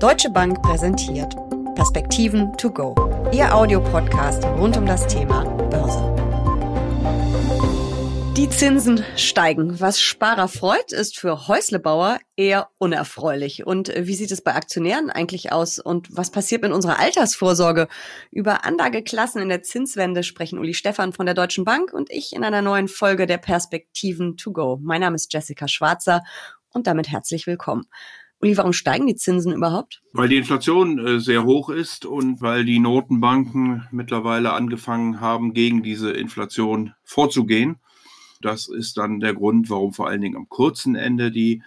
Deutsche Bank präsentiert Perspektiven to go, Ihr Audiopodcast rund um das Thema Börse. Die Zinsen steigen. Was Sparer freut, ist für Häuslebauer eher unerfreulich. Und wie sieht es bei Aktionären eigentlich aus? Und was passiert mit unserer Altersvorsorge? Über Anlageklassen in der Zinswende sprechen Uli Stefan von der Deutschen Bank und ich in einer neuen Folge der Perspektiven to go. Mein Name ist Jessica Schwarzer und damit herzlich willkommen. Uli, warum steigen die Zinsen überhaupt? Weil die Inflation äh, sehr hoch ist und weil die Notenbanken mittlerweile angefangen haben, gegen diese Inflation vorzugehen. Das ist dann der Grund, warum vor allen Dingen am kurzen Ende die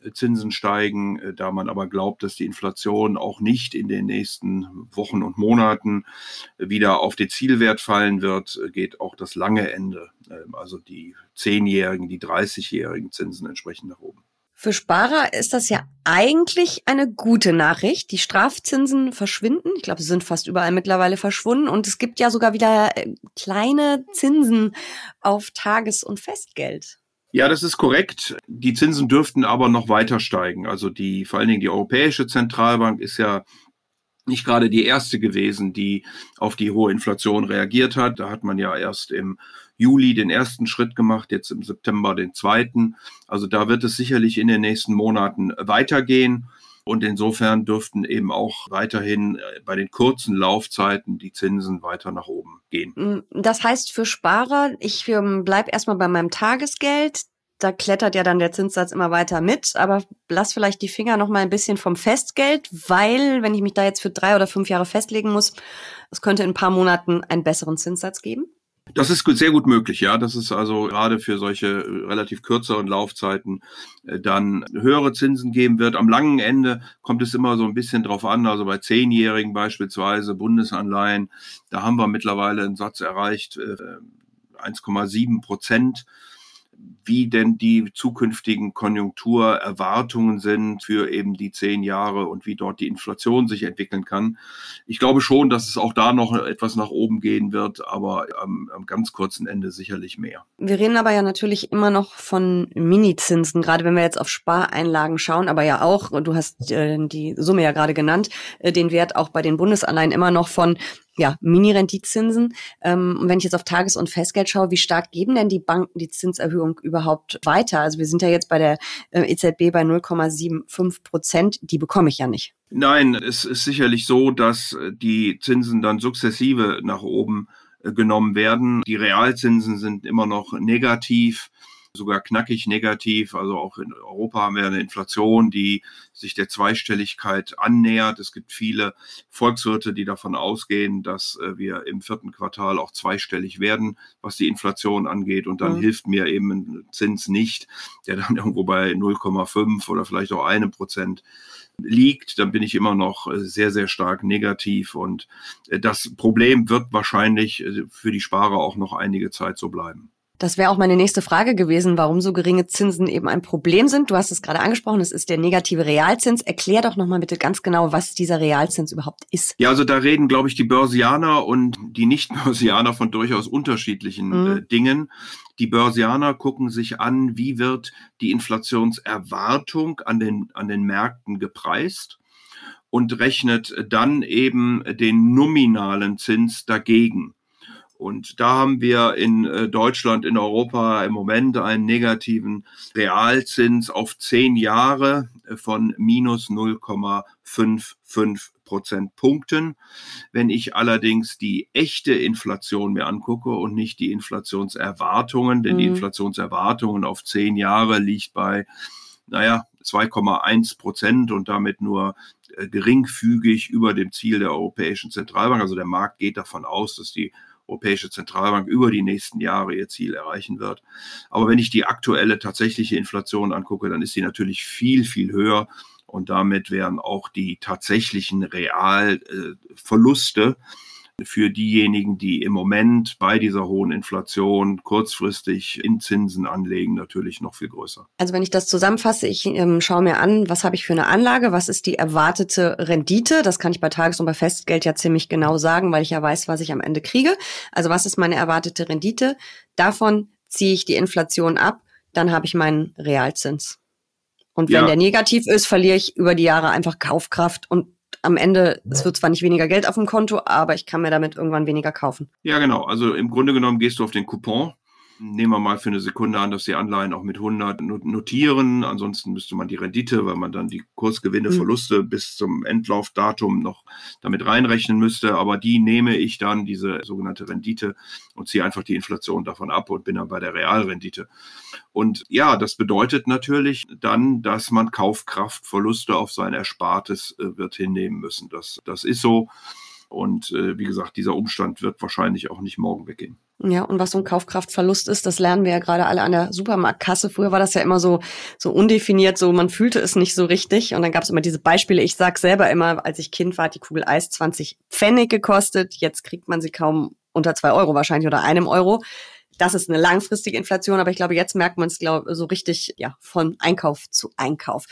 äh, Zinsen steigen, äh, da man aber glaubt, dass die Inflation auch nicht in den nächsten Wochen und Monaten wieder auf den Zielwert fallen wird, geht auch das lange Ende, also die zehnjährigen, die 30-jährigen Zinsen entsprechend nach oben. Für Sparer ist das ja eigentlich eine gute Nachricht. Die Strafzinsen verschwinden. Ich glaube, sie sind fast überall mittlerweile verschwunden. Und es gibt ja sogar wieder äh, kleine Zinsen auf Tages- und Festgeld. Ja, das ist korrekt. Die Zinsen dürften aber noch weiter steigen. Also die, vor allen Dingen die Europäische Zentralbank ist ja nicht gerade die erste gewesen, die auf die hohe Inflation reagiert hat. Da hat man ja erst im Juli den ersten Schritt gemacht, jetzt im September den zweiten. Also da wird es sicherlich in den nächsten Monaten weitergehen. Und insofern dürften eben auch weiterhin äh, bei den kurzen Laufzeiten die Zinsen weiter nach oben gehen. Mm, das heißt für Sparer, ich ähm, bleibe erstmal bei meinem Tagesgeld. Da klettert ja dann der Zinssatz immer weiter mit, aber lass vielleicht die Finger noch mal ein bisschen vom Festgeld, weil wenn ich mich da jetzt für drei oder fünf Jahre festlegen muss, es könnte in ein paar Monaten einen besseren Zinssatz geben. Das ist sehr gut möglich, ja. Das ist also gerade für solche äh, relativ kürzeren Laufzeiten äh, dann höhere Zinsen geben wird. Am langen Ende kommt es immer so ein bisschen drauf an. Also bei Zehnjährigen beispielsweise Bundesanleihen, da haben wir mittlerweile einen Satz erreicht, 1,7 äh, Prozent wie denn die zukünftigen Konjunkturerwartungen sind für eben die zehn Jahre und wie dort die Inflation sich entwickeln kann. Ich glaube schon, dass es auch da noch etwas nach oben gehen wird, aber am, am ganz kurzen Ende sicherlich mehr. Wir reden aber ja natürlich immer noch von Minizinsen, gerade wenn wir jetzt auf Spareinlagen schauen, aber ja auch, du hast äh, die Summe ja gerade genannt, äh, den Wert auch bei den Bundesanleihen immer noch von ja, Mini-Renditzinsen. Ähm, und wenn ich jetzt auf Tages- und Festgeld schaue, wie stark geben denn die Banken die Zinserhöhung überhaupt weiter? Also wir sind ja jetzt bei der äh, EZB bei 0,75 Prozent. Die bekomme ich ja nicht. Nein, es ist sicherlich so, dass äh, die Zinsen dann sukzessive nach oben äh, genommen werden. Die Realzinsen sind immer noch negativ sogar knackig negativ. Also auch in Europa haben wir eine Inflation, die sich der Zweistelligkeit annähert. Es gibt viele Volkswirte, die davon ausgehen, dass äh, wir im vierten Quartal auch zweistellig werden, was die Inflation angeht. Und dann mhm. hilft mir eben ein Zins nicht, der dann irgendwo bei 0,5 oder vielleicht auch einem Prozent liegt, dann bin ich immer noch äh, sehr, sehr stark negativ. Und äh, das Problem wird wahrscheinlich für die Sparer auch noch einige Zeit so bleiben. Das wäre auch meine nächste Frage gewesen, warum so geringe Zinsen eben ein Problem sind. Du hast es gerade angesprochen, es ist der negative Realzins. Erklär doch nochmal bitte ganz genau, was dieser Realzins überhaupt ist. Ja, also da reden, glaube ich, die Börsianer und die Nicht-Börsianer von durchaus unterschiedlichen mhm. äh, Dingen. Die Börsianer gucken sich an, wie wird die Inflationserwartung an den, an den Märkten gepreist und rechnet dann eben den nominalen Zins dagegen. Und da haben wir in äh, Deutschland, in Europa im Moment einen negativen Realzins auf zehn Jahre äh, von minus 0,55 Prozentpunkten. Wenn ich allerdings die echte Inflation mir angucke und nicht die Inflationserwartungen, denn mhm. die Inflationserwartungen auf zehn Jahre liegt bei, naja, 2,1 Prozent und damit nur äh, geringfügig über dem Ziel der Europäischen Zentralbank. Also der Markt geht davon aus, dass die Europäische Zentralbank über die nächsten Jahre ihr Ziel erreichen wird. Aber wenn ich die aktuelle tatsächliche Inflation angucke, dann ist sie natürlich viel, viel höher. Und damit wären auch die tatsächlichen Realverluste für diejenigen, die im Moment bei dieser hohen Inflation kurzfristig in Zinsen anlegen, natürlich noch viel größer. Also wenn ich das zusammenfasse, ich ähm, schaue mir an, was habe ich für eine Anlage, was ist die erwartete Rendite, das kann ich bei Tages- und bei Festgeld ja ziemlich genau sagen, weil ich ja weiß, was ich am Ende kriege. Also was ist meine erwartete Rendite? Davon ziehe ich die Inflation ab, dann habe ich meinen Realzins. Und wenn ja. der negativ ist, verliere ich über die Jahre einfach Kaufkraft und am Ende, es wird zwar nicht weniger Geld auf dem Konto, aber ich kann mir damit irgendwann weniger kaufen. Ja, genau. Also im Grunde genommen gehst du auf den Coupon Nehmen wir mal für eine Sekunde an, dass die Anleihen auch mit 100 notieren. Ansonsten müsste man die Rendite, weil man dann die Kursgewinne, mhm. Verluste bis zum Endlaufdatum noch damit reinrechnen müsste. Aber die nehme ich dann, diese sogenannte Rendite, und ziehe einfach die Inflation davon ab und bin dann bei der Realrendite. Und ja, das bedeutet natürlich dann, dass man Kaufkraftverluste auf sein Erspartes äh, wird hinnehmen müssen. Das, das ist so. Und äh, wie gesagt, dieser Umstand wird wahrscheinlich auch nicht morgen weggehen. Ja, und was so ein Kaufkraftverlust ist, das lernen wir ja gerade alle an der Supermarktkasse. Früher war das ja immer so, so undefiniert, so man fühlte es nicht so richtig. Und dann gab es immer diese Beispiele. Ich sag selber immer, als ich Kind war, hat die Kugel Eis 20 Pfennig gekostet. Jetzt kriegt man sie kaum unter zwei Euro wahrscheinlich oder einem Euro. Das ist eine langfristige Inflation, aber ich glaube, jetzt merkt man es so richtig ja von Einkauf zu Einkauf.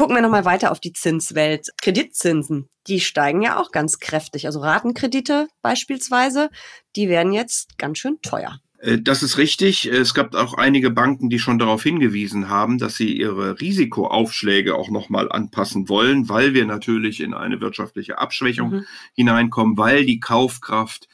Gucken wir nochmal weiter auf die Zinswelt. Kreditzinsen, die steigen ja auch ganz kräftig. Also Ratenkredite beispielsweise, die werden jetzt ganz schön teuer. Äh, das ist richtig. Es gab auch einige Banken, die schon darauf hingewiesen haben, dass sie ihre Risikoaufschläge auch nochmal anpassen wollen, weil wir natürlich in eine wirtschaftliche Abschwächung mhm. hineinkommen, weil die Kaufkraft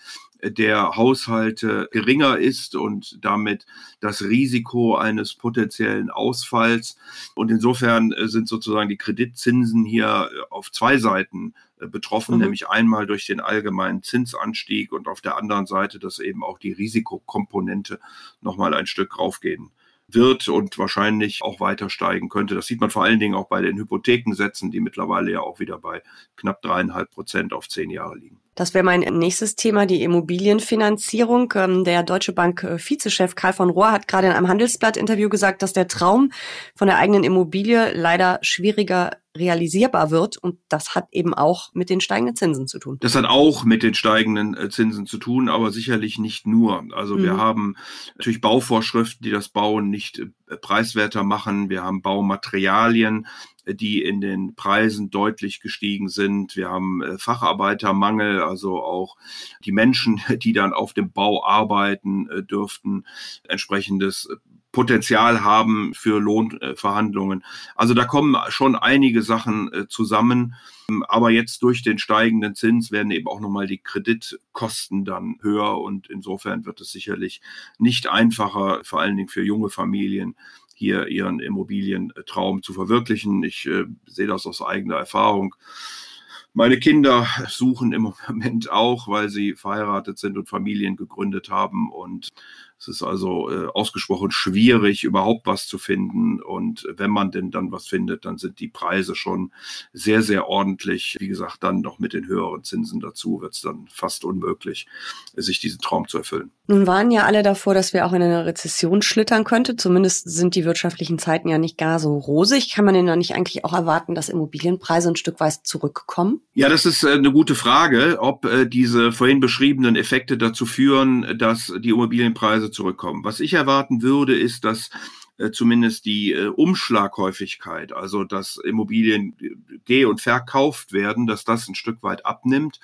der Haushalte geringer ist und damit das Risiko eines potenziellen Ausfalls. Und insofern äh, sind sozusagen die Kreditzinsen hier äh, auf zwei Seiten äh, betroffen, mhm. nämlich einmal durch den allgemeinen Zinsanstieg und auf der anderen Seite, dass eben auch die Risikokomponente nochmal ein Stück raufgehen wird und wahrscheinlich auch weiter steigen könnte. Das sieht man vor allen Dingen auch bei den Hypothekensätzen, die mittlerweile ja auch wieder bei knapp dreieinhalb Prozent auf zehn Jahre liegen. Das wäre mein nächstes Thema, die Immobilienfinanzierung. Ähm, der Deutsche Bank äh, Vizechef Karl von Rohr hat gerade in einem Handelsblatt-Interview gesagt, dass der Traum von der eigenen Immobilie leider schwieriger realisierbar wird. Und das hat eben auch mit den steigenden Zinsen zu tun. Das hat auch mit den steigenden äh, Zinsen zu tun, aber sicherlich nicht nur. Also mhm. wir haben natürlich Bauvorschriften, die das Bauen nicht äh, preiswerter machen. Wir haben Baumaterialien, die in den Preisen deutlich gestiegen sind. Wir haben äh, Facharbeitermangel, also auch die Menschen, die dann auf dem Bau arbeiten, äh, dürften entsprechendes Potenzial haben für Lohnverhandlungen. Also da kommen schon einige Sachen äh, zusammen. Aber jetzt durch den steigenden Zins werden eben auch nochmal die Kreditkosten dann höher und insofern wird es sicherlich nicht einfacher, vor allen Dingen für junge Familien, hier ihren Immobilientraum zu verwirklichen. Ich äh, sehe das aus eigener Erfahrung. Meine Kinder suchen im Moment auch, weil sie verheiratet sind und Familien gegründet haben und es ist also äh, ausgesprochen schwierig, überhaupt was zu finden. Und wenn man denn dann was findet, dann sind die Preise schon sehr, sehr ordentlich. Wie gesagt, dann noch mit den höheren Zinsen dazu wird es dann fast unmöglich, sich diesen Traum zu erfüllen. Nun waren ja alle davor, dass wir auch in eine Rezession schlittern könnte. Zumindest sind die wirtschaftlichen Zeiten ja nicht gar so rosig. Kann man denn da nicht eigentlich auch erwarten, dass Immobilienpreise ein Stück weit zurückkommen? Ja, das ist äh, eine gute Frage, ob äh, diese vorhin beschriebenen Effekte dazu führen, dass die Immobilienpreise Preise zurückkommen. Was ich erwarten würde, ist, dass äh, zumindest die äh, Umschlaghäufigkeit, also dass Immobilien geh- und verkauft werden, dass das ein Stück weit abnimmt.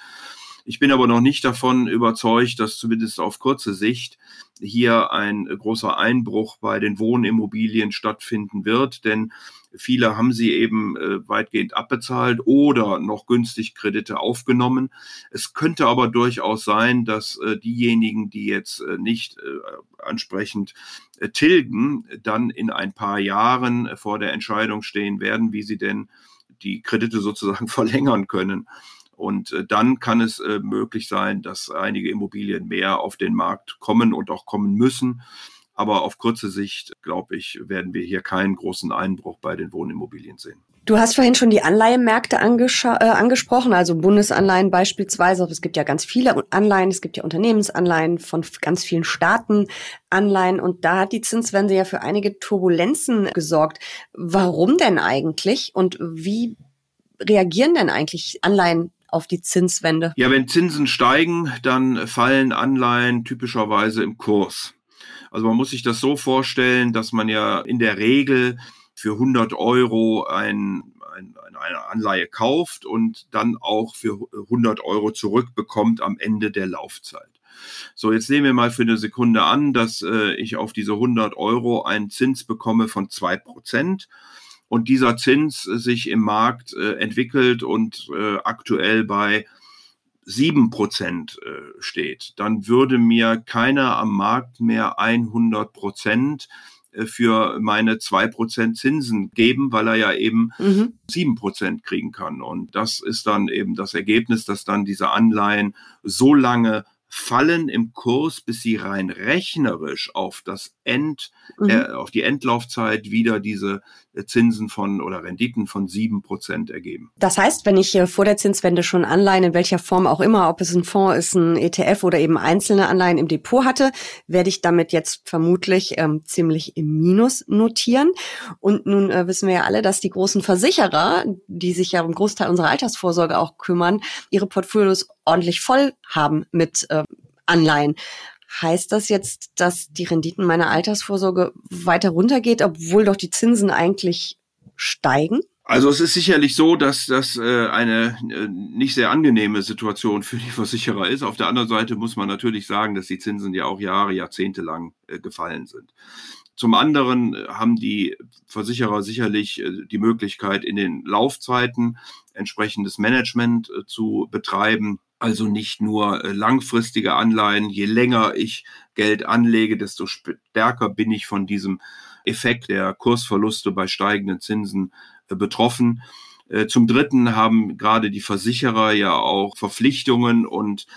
Ich bin aber noch nicht davon überzeugt, dass zumindest auf kurze Sicht hier ein großer Einbruch bei den Wohnimmobilien stattfinden wird, denn viele haben sie eben äh, weitgehend abbezahlt oder noch günstig Kredite aufgenommen. Es könnte aber durchaus sein, dass äh, diejenigen, die jetzt äh, nicht ansprechend tilgen, dann in ein paar Jahren vor der Entscheidung stehen werden, wie sie denn die Kredite sozusagen verlängern können. Und äh, dann kann es äh, möglich sein, dass einige Immobilien mehr auf den Markt kommen und auch kommen müssen. Aber auf kurze Sicht, glaube ich, werden wir hier keinen großen Einbruch bei den Wohnimmobilien sehen. Du hast vorhin schon die Anleihemärkte äh, angesprochen, also Bundesanleihen beispielsweise. Es gibt ja ganz viele Anleihen, es gibt ja Unternehmensanleihen von ganz vielen Staaten Anleihen und da hat die Zinswende ja für einige Turbulenzen gesorgt. Warum denn eigentlich und wie reagieren denn eigentlich Anleihen auf die Zinswende? Ja, wenn Zinsen steigen, dann fallen Anleihen typischerweise im Kurs. Also man muss sich das so vorstellen, dass man ja in der Regel für 100 Euro ein, ein, eine Anleihe kauft und dann auch für 100 Euro zurückbekommt am Ende der Laufzeit. So, jetzt nehmen wir mal für eine Sekunde an, dass äh, ich auf diese 100 Euro einen Zins bekomme von zwei Prozent und dieser Zins sich im Markt äh, entwickelt und äh, aktuell bei sieben Prozent äh, steht, dann würde mir keiner am Markt mehr 100 Prozent äh, für meine zwei Prozent Zinsen geben, weil er ja eben mhm. sieben mhm. Prozent kriegen kann. Und das ist dann eben das Ergebnis, dass dann diese Anleihen so lange fallen im Kurs, bis sie rein rechnerisch auf das End, mhm. äh, auf die Endlaufzeit wieder diese äh, Zinsen von oder Renditen von sieben Prozent ergeben. Das heißt, wenn ich vor der Zinswende schon Anleihen in welcher Form auch immer, ob es ein Fonds ist, ein ETF oder eben einzelne Anleihen im Depot hatte, werde ich damit jetzt vermutlich ähm, ziemlich im Minus notieren. Und nun äh, wissen wir ja alle, dass die großen Versicherer, die sich ja um Großteil unserer Altersvorsorge auch kümmern, ihre Portfolios ordentlich voll haben mit äh, Anleihen. Heißt das jetzt, dass die Renditen meiner Altersvorsorge weiter runtergeht, obwohl doch die Zinsen eigentlich steigen? Also es ist sicherlich so, dass das äh, eine äh, nicht sehr angenehme Situation für die Versicherer ist. Auf der anderen Seite muss man natürlich sagen, dass die Zinsen ja auch Jahre, Jahrzehnte lang äh, gefallen sind. Zum anderen haben die Versicherer sicherlich die Möglichkeit, in den Laufzeiten entsprechendes Management zu betreiben. Also nicht nur äh, langfristige Anleihen. Je länger ich Geld anlege, desto stärker bin ich von diesem Effekt der Kursverluste bei steigenden Zinsen äh, betroffen. Äh, zum Dritten haben gerade die Versicherer ja auch Verpflichtungen und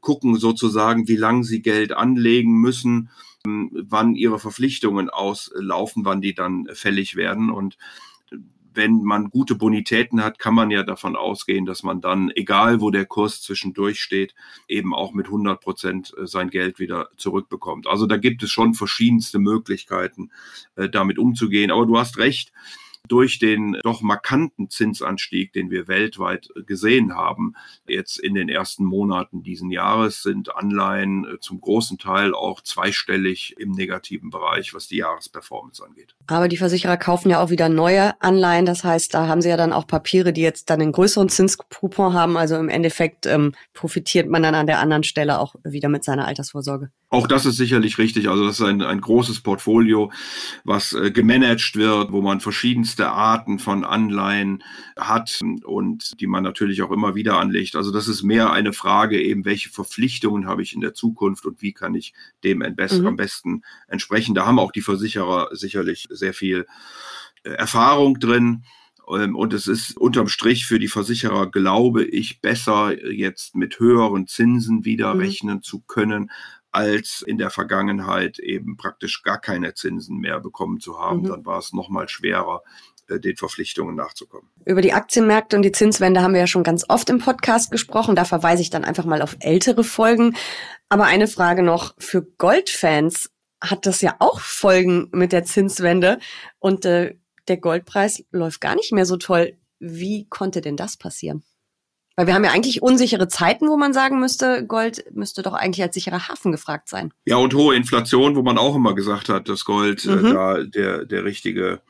gucken sozusagen, wie lange sie Geld anlegen müssen, ähm, wann ihre Verpflichtungen auslaufen, wann die dann fällig werden. Und wenn man gute Bonitäten hat, kann man ja davon ausgehen, dass man dann, egal wo der Kurs zwischendurch steht, eben auch mit 100 Prozent äh, sein Geld wieder zurückbekommt. Also da gibt es schon verschiedenste Möglichkeiten, äh, damit umzugehen. Aber du hast recht, durch den doch markanten Zinsanstieg, den wir weltweit gesehen haben, jetzt in den ersten Monaten diesen Jahres sind Anleihen äh, zum großen Teil auch zweistellig im negativen Bereich, was die Jahresperformance angeht. Aber die Versicherer kaufen ja auch wieder neue Anleihen. Das heißt, da haben sie ja dann auch Papiere, die jetzt dann einen größeren Zinskupon haben. Also im Endeffekt ähm, profitiert man dann an der anderen Stelle auch wieder mit seiner Altersvorsorge. Auch das ist sicherlich richtig. Also das ist ein, ein großes Portfolio, was äh, gemanagt wird, wo man verschiedenste Arten von Anleihen hat und die man natürlich auch immer wieder anlegt. Also das ist mehr eine Frage eben, welche Verpflichtungen habe ich in der Zukunft und wie kann ich dem am besten, mhm. am besten entsprechen. Da haben auch die Versicherer sicherlich sehr viel äh, Erfahrung drin. Ähm, und es ist unterm Strich für die Versicherer, glaube ich, besser jetzt mit höheren Zinsen wieder mhm. rechnen zu können, als in der Vergangenheit eben praktisch gar keine Zinsen mehr bekommen zu haben. Mhm. Dann war es noch mal schwerer, äh, den Verpflichtungen nachzukommen. Über die Aktienmärkte und die Zinswende haben wir ja schon ganz oft im Podcast gesprochen. Da verweise ich dann einfach mal auf ältere Folgen. Aber eine Frage noch für Goldfans hat das ja auch Folgen mit der Zinswende und äh, der Goldpreis läuft gar nicht mehr so toll. Wie konnte denn das passieren? Weil wir haben ja eigentlich unsichere Zeiten, wo man sagen müsste, Gold müsste doch eigentlich als sicherer Hafen gefragt sein. Ja, und hohe Inflation, wo man auch immer gesagt hat, dass Gold äh, mhm. äh, da der, der richtige,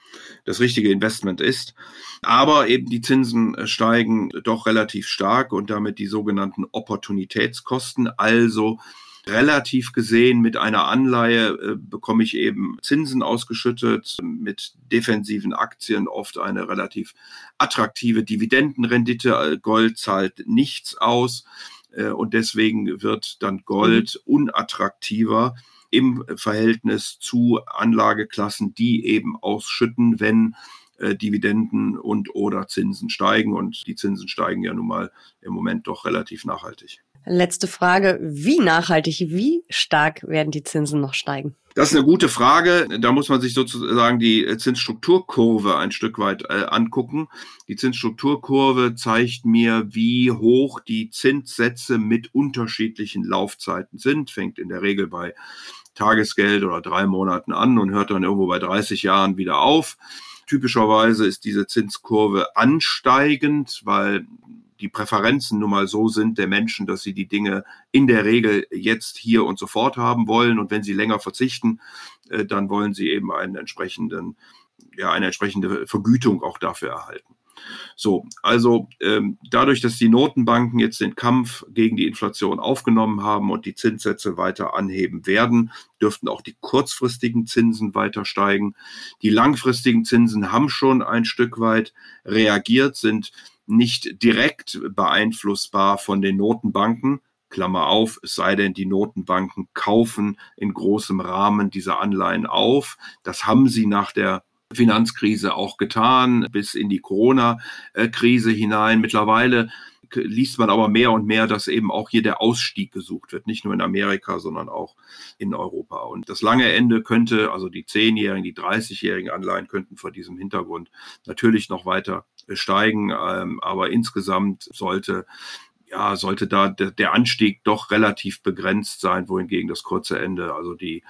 das richtige Investment ist. Aber eben die Zinsen äh, steigen doch relativ stark und damit die sogenannten Opportunitätskosten, also relativ gesehen mit einer Anleihe äh, bekomme ich eben Zinsen ausgeschüttet, mit defensiven Aktien oft eine relativ attraktive Dividendenrendite. Äh, Gold zahlt nichts aus äh, und deswegen wird dann Gold mhm. unattraktiver im Verhältnis zu Anlageklassen, die eben ausschütten, wenn äh, Dividenden und oder Zinsen steigen. Und die Zinsen steigen ja nun mal im Moment doch relativ nachhaltig. Letzte Frage. Wie nachhaltig, wie stark werden die Zinsen noch steigen? Das ist eine gute Frage. Da muss man sich sozusagen die Zinsstrukturkurve ein Stück weit äh, angucken. Die Zinsstrukturkurve zeigt mir, wie hoch die Zinssätze mit unterschiedlichen Laufzeiten sind. Fängt in der Regel bei Tagesgeld oder drei Monaten an und hört dann irgendwo bei 30 Jahren wieder auf. Typischerweise ist diese Zinskurve ansteigend, weil die Präferenzen nun mal so sind der Menschen, dass sie die Dinge in der Regel jetzt hier und sofort haben wollen. Und wenn sie länger verzichten, äh, dann wollen sie eben einen entsprechenden, ja, eine entsprechende Vergütung auch dafür erhalten. So, also ähm, dadurch, dass die Notenbanken jetzt den Kampf gegen die Inflation aufgenommen haben und die Zinssätze weiter anheben werden, dürften auch die kurzfristigen Zinsen weiter steigen. Die langfristigen Zinsen haben schon ein Stück weit reagiert, sind nicht direkt beeinflussbar von den Notenbanken. Klammer auf, es sei denn, die Notenbanken kaufen in großem Rahmen diese Anleihen auf. Das haben sie nach der Finanzkrise auch getan, bis in die Corona-Krise hinein. Mittlerweile liest man aber mehr und mehr, dass eben auch hier der Ausstieg gesucht wird, nicht nur in Amerika, sondern auch in Europa. Und das lange Ende könnte, also die zehnjährigen, die 30-jährigen Anleihen könnten vor diesem Hintergrund natürlich noch weiter steigen, ähm, aber insgesamt sollte ja, sollte da der Anstieg doch relativ begrenzt sein, wohingegen das kurze Ende, also die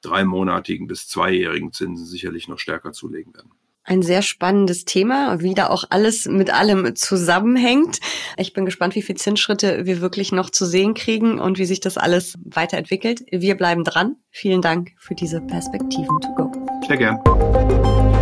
dreimonatigen bis zweijährigen Zinsen sicherlich noch stärker zulegen werden. Ein sehr spannendes Thema, wie da auch alles mit allem zusammenhängt. Ich bin gespannt, wie viele Zinsschritte wir wirklich noch zu sehen kriegen und wie sich das alles weiterentwickelt. Wir bleiben dran. Vielen Dank für diese Perspektiven to go. Sehr gern.